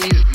boy.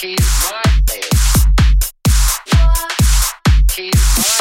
He's my man. He's my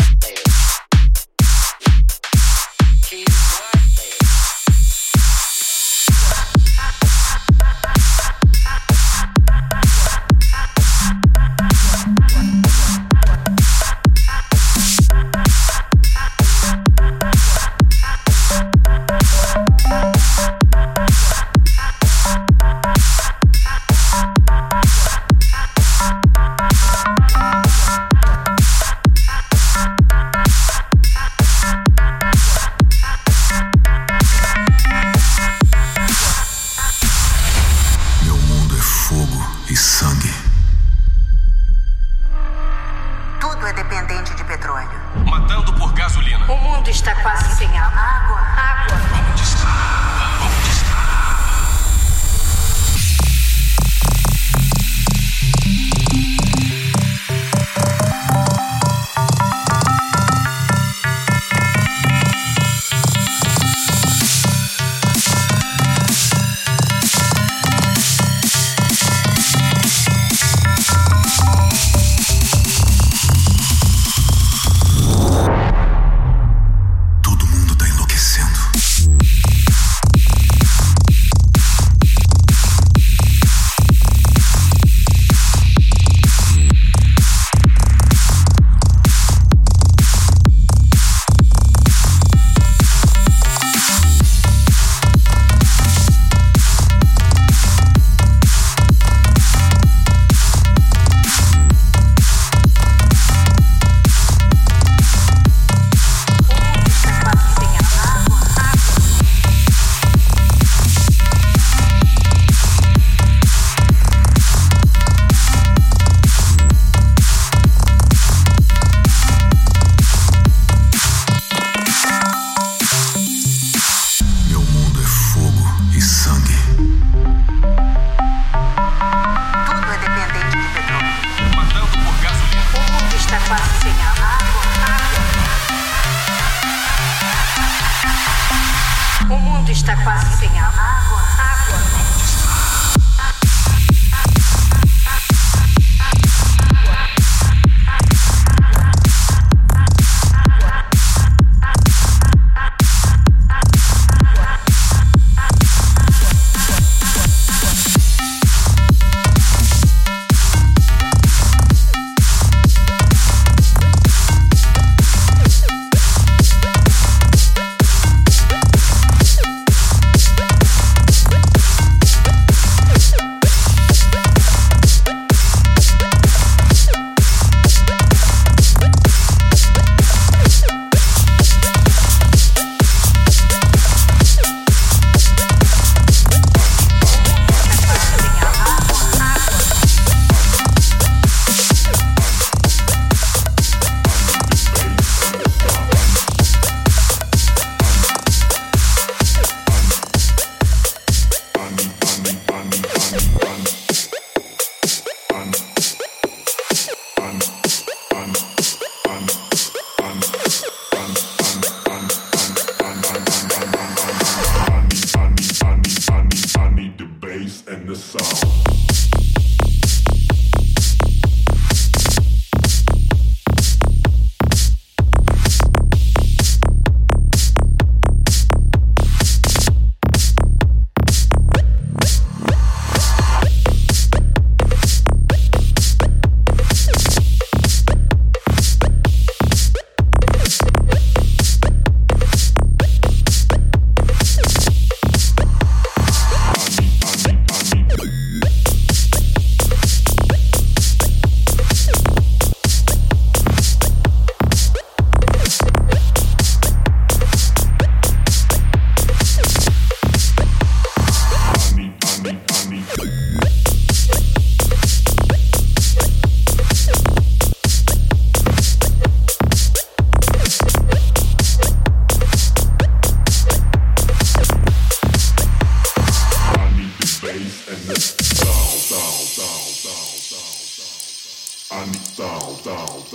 fácil. O mundo está quase sem água. Água. Água.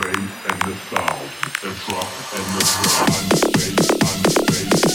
Bass and the sound, the drop and the drum, the bass, and the bass.